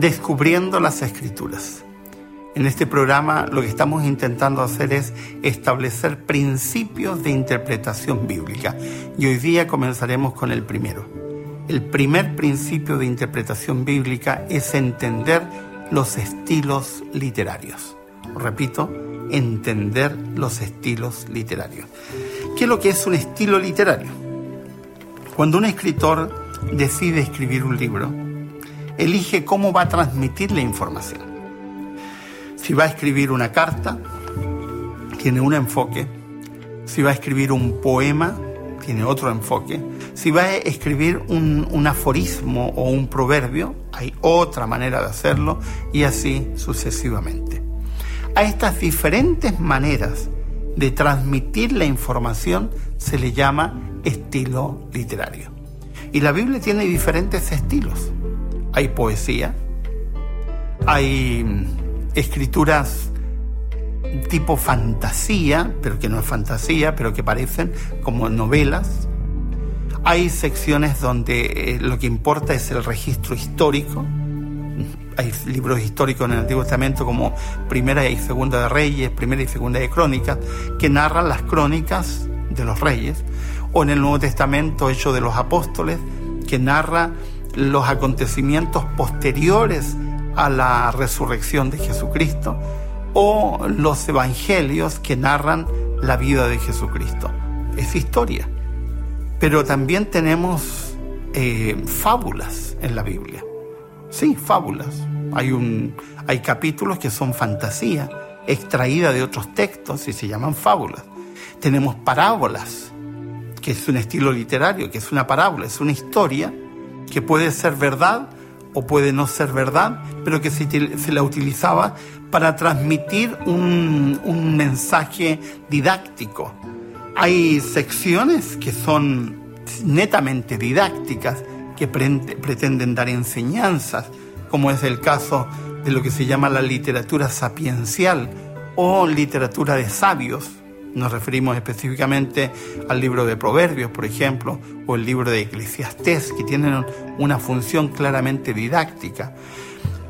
Descubriendo las Escrituras. En este programa lo que estamos intentando hacer es establecer principios de interpretación bíblica y hoy día comenzaremos con el primero. El primer principio de interpretación bíblica es entender los estilos literarios. Repito, entender los estilos literarios. ¿Qué es lo que es un estilo literario? Cuando un escritor decide escribir un libro, elige cómo va a transmitir la información. Si va a escribir una carta, tiene un enfoque. Si va a escribir un poema, tiene otro enfoque. Si va a escribir un, un, aforismo o un proverbio, hay otra manera de hacerlo y así sucesivamente. A estas diferentes maneras de transmitir la información se le llama estilo literario. Y la Biblia tiene diferentes estilos. Hay poesía, hay escrituras tipo fantasía, pero que no es fantasía, pero que parecen como novelas. Hay secciones donde eh, lo que importa es el registro histórico. Hay libros históricos en el Antiguo Testamento como Primera y Segunda de Reyes, Primera y Segunda de Crónicas, que narran las crónicas de los reyes. O en el Nuevo Testamento, Hecho de los Apóstoles, que narra los acontecimientos posteriores a la resurrección de Jesucristo o los evangelios que narran la vida de Jesucristo. Es historia. Pero también tenemos eh, fábulas en la Biblia. Sí, fábulas. Hay, un, hay capítulos que son fantasía, extraída de otros textos y se llaman fábulas. Tenemos parábolas, que es un estilo literario, que es una parábola, es una historia que puede ser verdad o puede no ser verdad, pero que se, la utilizaba para transmitir un, un mensaje didáctico. Hay secciones que son netamente didácticas, que pretenden dar enseñanzas, como es el caso de lo que se llama la literatura sapiencial o literatura de sabios, nos referimos específicamente al libro de Proverbios, por ejemplo, o el libro de Eclesiastés, que tienen una función claramente didáctica.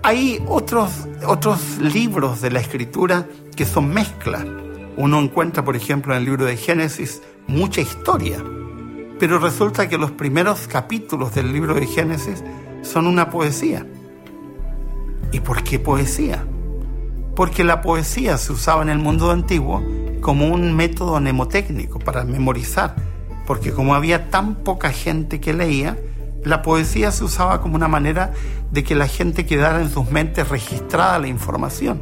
Hay otros, otros libros de la escritura que son mezclas. Uno encuentra, por ejemplo, en el libro de Génesis mucha historia, pero resulta que los primeros capítulos del libro de Génesis son una poesía. ¿Y por qué poesía? Porque la poesía se usaba en el mundo antiguo como un método mnemotécnico para memorizar, porque como había tan poca gente que leía, la poesía se usaba como una manera de que la gente quedara en sus mentes registrada la información.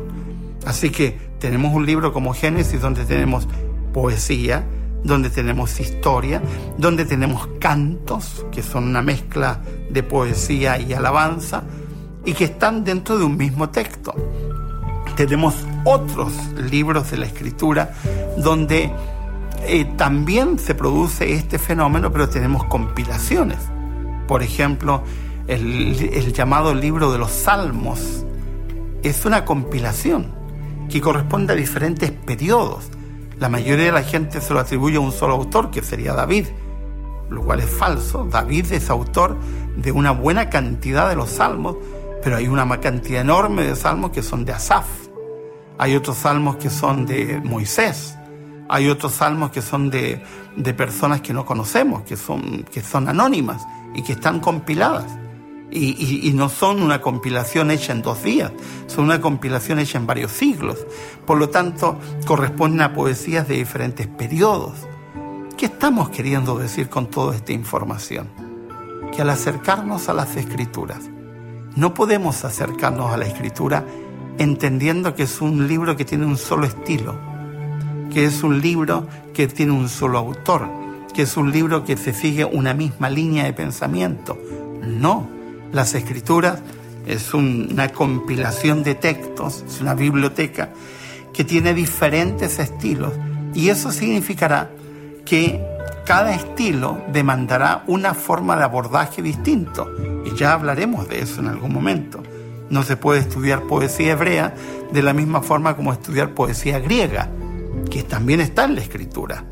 Así que tenemos un libro como Génesis donde tenemos poesía, donde tenemos historia, donde tenemos cantos, que son una mezcla de poesía y alabanza, y que están dentro de un mismo texto tenemos otros libros de la escritura donde eh, también se produce este fenómeno, pero tenemos compilaciones. Por ejemplo, el, el llamado libro de los Salmos es una compilación que corresponde a diferentes periodos. La mayoría de la gente se lo atribuye a un solo autor, que sería David, lo cual es falso. David es autor de una buena cantidad de los salmos, pero hay una cantidad enorme de salmos que son de Asaf. Hay otros salmos que son de Moisés. Hay otros salmos que son de, de personas que no conocemos, que son, que son anónimas y que están compiladas. Y, y, no son una compilación hecha en dos días, son una compilación hecha en varios siglos. Por lo tanto, corresponden a poesías de diferentes periodos. ¿Qué estamos queriendo decir con toda esta información? Que al acercarnos a las escrituras, no podemos acercarnos a la escritura entendiendo que es un libro que tiene un solo estilo, que es un libro que tiene un solo autor, que es un libro que se sigue una misma línea de pensamiento. No, las escrituras es una compilación de textos, es una biblioteca que tiene diferentes estilos y eso significará que cada estilo demandará una forma de abordaje distinto y ya hablaremos de eso en algún momento. No se puede estudiar poesía hebrea de la misma forma como estudiar poesía griega, que también está en la escritura.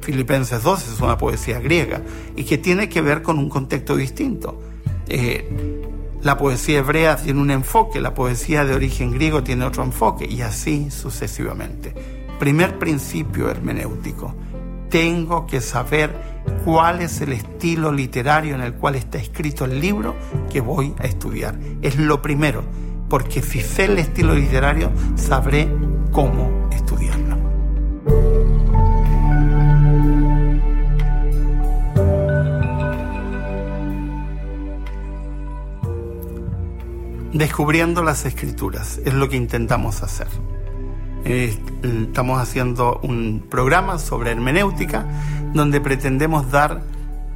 Filipenses 2 es una poesía griega y que tiene que ver con un contexto distinto. Eh, La poesía hebrea tiene un enfoque, la poesía de origen griego tiene otro enfoque y así sucesivamente. Primer principio hermenéutico. Tengo que saber cuál es el estilo literario en el cual está escrito el libro que voy a estudiar. Es lo primero, porque si sé el estilo literario, sabré cómo estudiarlo. Descubriendo las escrituras es lo que intentamos hacer. Eh, estamos haciendo un programa sobre hermenéutica donde pretendemos dar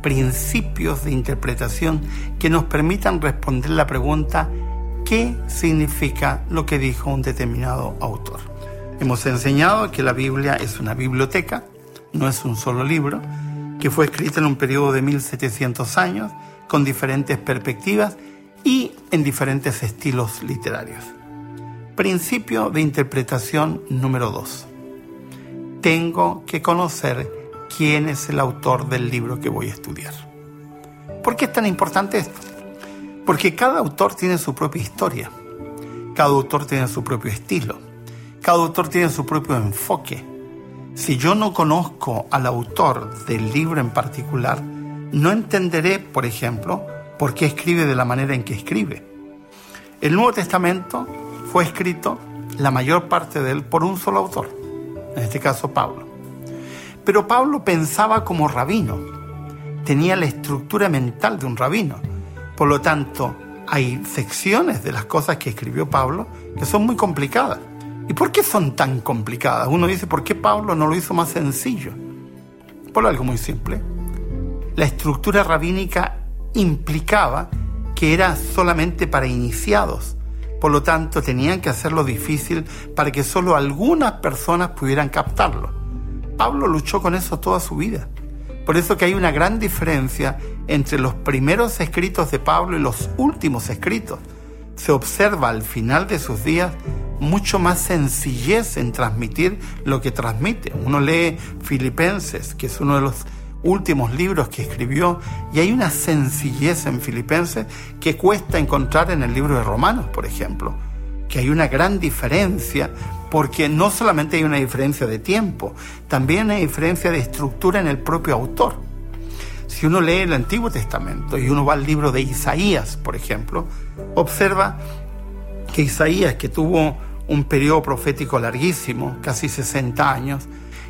principios de interpretación que nos permitan responder la pregunta ¿qué significa lo que dijo un determinado autor? Hemos enseñado que la Biblia es una biblioteca, no es un solo libro, que fue escrita en un periodo de 1700 años, con diferentes perspectivas y en diferentes estilos literarios. Principio de interpretación número 2. Tengo que conocer quién es el autor del libro que voy a estudiar. ¿Por qué es tan importante esto? Porque cada autor tiene su propia historia, cada autor tiene su propio estilo, cada autor tiene su propio enfoque. Si yo no conozco al autor del libro en particular, no entenderé, por ejemplo, por qué escribe de la manera en que escribe. El Nuevo Testamento fue escrito la mayor parte de él por un solo autor, en este caso Pablo. Pero Pablo pensaba como rabino, tenía la estructura mental de un rabino. Por lo tanto, hay secciones de las cosas que escribió Pablo que son muy complicadas. ¿Y por qué son tan complicadas? Uno dice, ¿por qué Pablo no lo hizo más sencillo? Por algo muy simple. La estructura rabínica implicaba que era solamente para iniciados, por lo tanto, tenían que hacerlo difícil para que solo algunas personas pudieran captarlo. Pablo luchó con eso toda su vida. Por eso que hay una gran diferencia entre los primeros escritos de Pablo y los últimos escritos. Se observa al final de sus días mucho más sencillez en transmitir lo que transmite. Uno lee Filipenses, que es uno de los últimos libros que escribió y hay una sencillez en Filipenses que cuesta encontrar en el libro de Romanos, por ejemplo, que hay una gran diferencia porque no solamente hay una diferencia de tiempo, también hay diferencia de estructura en el propio autor. Si uno lee el Antiguo Testamento y uno va al libro de Isaías, por ejemplo, observa que Isaías, que tuvo un periodo profético larguísimo, casi 60 años,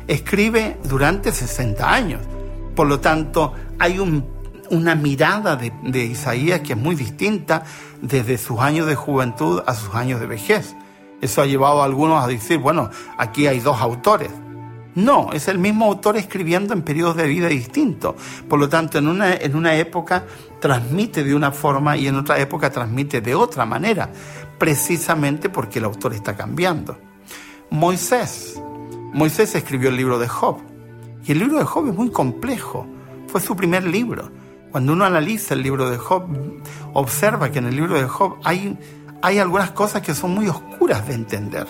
escribe durante 60 años. Por lo tanto, hay una mirada de, Isaías que es muy distinta desde sus años de juventud a sus años de vejez. Eso ha llevado a algunos a decir, bueno, aquí hay dos autores. No, es el mismo autor escribiendo en periodos de vida distintos. Por lo tanto, en una, en una época transmite de una forma y en otra época transmite de otra manera, precisamente porque el autor está cambiando. Moisés. Moisés escribió el libro de Job. Y el libro de Job es muy complejo. Fue su primer libro. Cuando uno analiza el libro de Job, observa que en el libro de Job hay, hay algunas cosas que son muy oscuras de entender.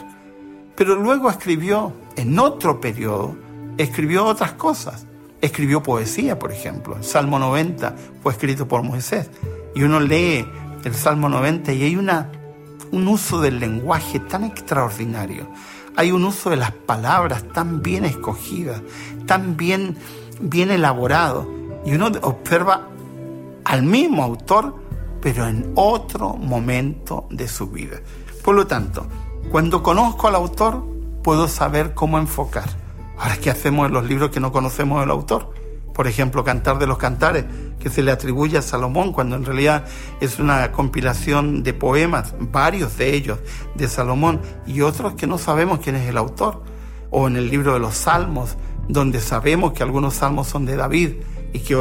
Pero luego escribió, en otro periodo, escribió otras cosas. Escribió poesía, por ejemplo. El Salmo 90 fue escrito por Moisés. Y uno lee el Salmo 90 y hay una, un uso del lenguaje tan extraordinario hay un uso de las palabras tan bien escogidas, tan bien, bien elaborado. Y uno observa al mismo autor, pero en otro momento de su vida. Por lo tanto, cuando conozco al autor, puedo saber cómo enfocar. Ahora, ¿qué hacemos en los libros que no conocemos del autor? Por ejemplo, Cantar de los Cantares, que se le atribuye a Salomón, cuando en realidad es una compilación de poemas, varios de ellos de Salomón, y otros que no sabemos quién es el autor. O en el libro de los Salmos, donde sabemos que algunos salmos son de David y que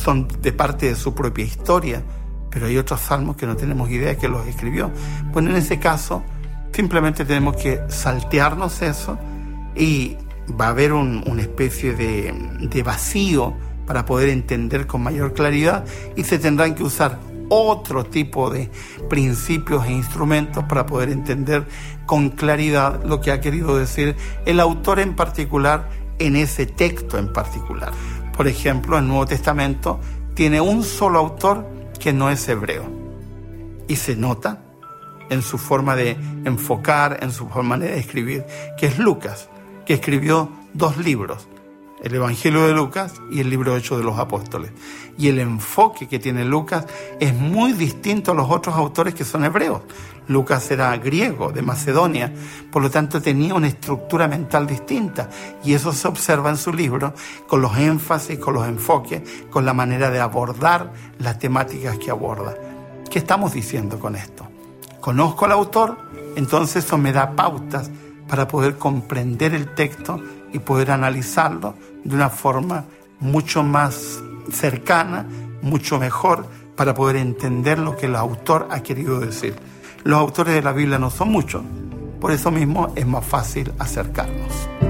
son de parte de su propia historia, pero hay otros salmos que no tenemos idea que los escribió. Pues en ese caso, simplemente tenemos que saltearnos eso y va a haber una especie de, de vacío para poder entender con mayor claridad y se tendrán que usar otro tipo de principios e instrumentos para poder entender con claridad lo que ha querido decir el autor en particular en ese texto en particular. Por ejemplo, el Nuevo Testamento tiene un solo autor que no es hebreo. y se nota en su forma de enfocar, en su forma de escribir, que es Lucas, que escribió dos libros, el Evangelio de Lucas y el libro Hechos de los Apóstoles. Y el enfoque que tiene Lucas es muy distinto a los otros autores que son hebreos. Lucas era griego, de Macedonia, por lo tanto tenía una estructura mental distinta. Y eso se observa en su libro con los énfasis, con los enfoques, con la manera de abordar las temáticas que aborda. ¿Qué estamos diciendo con esto? Conozco al autor, entonces eso me da pautas para poder comprender el texto y poder analizarlo de una forma mucho más cercana, mucho mejor, para poder entender lo que el autor ha querido decir. Los autores de la Biblia no son muchos, por eso mismo es más fácil acercarnos.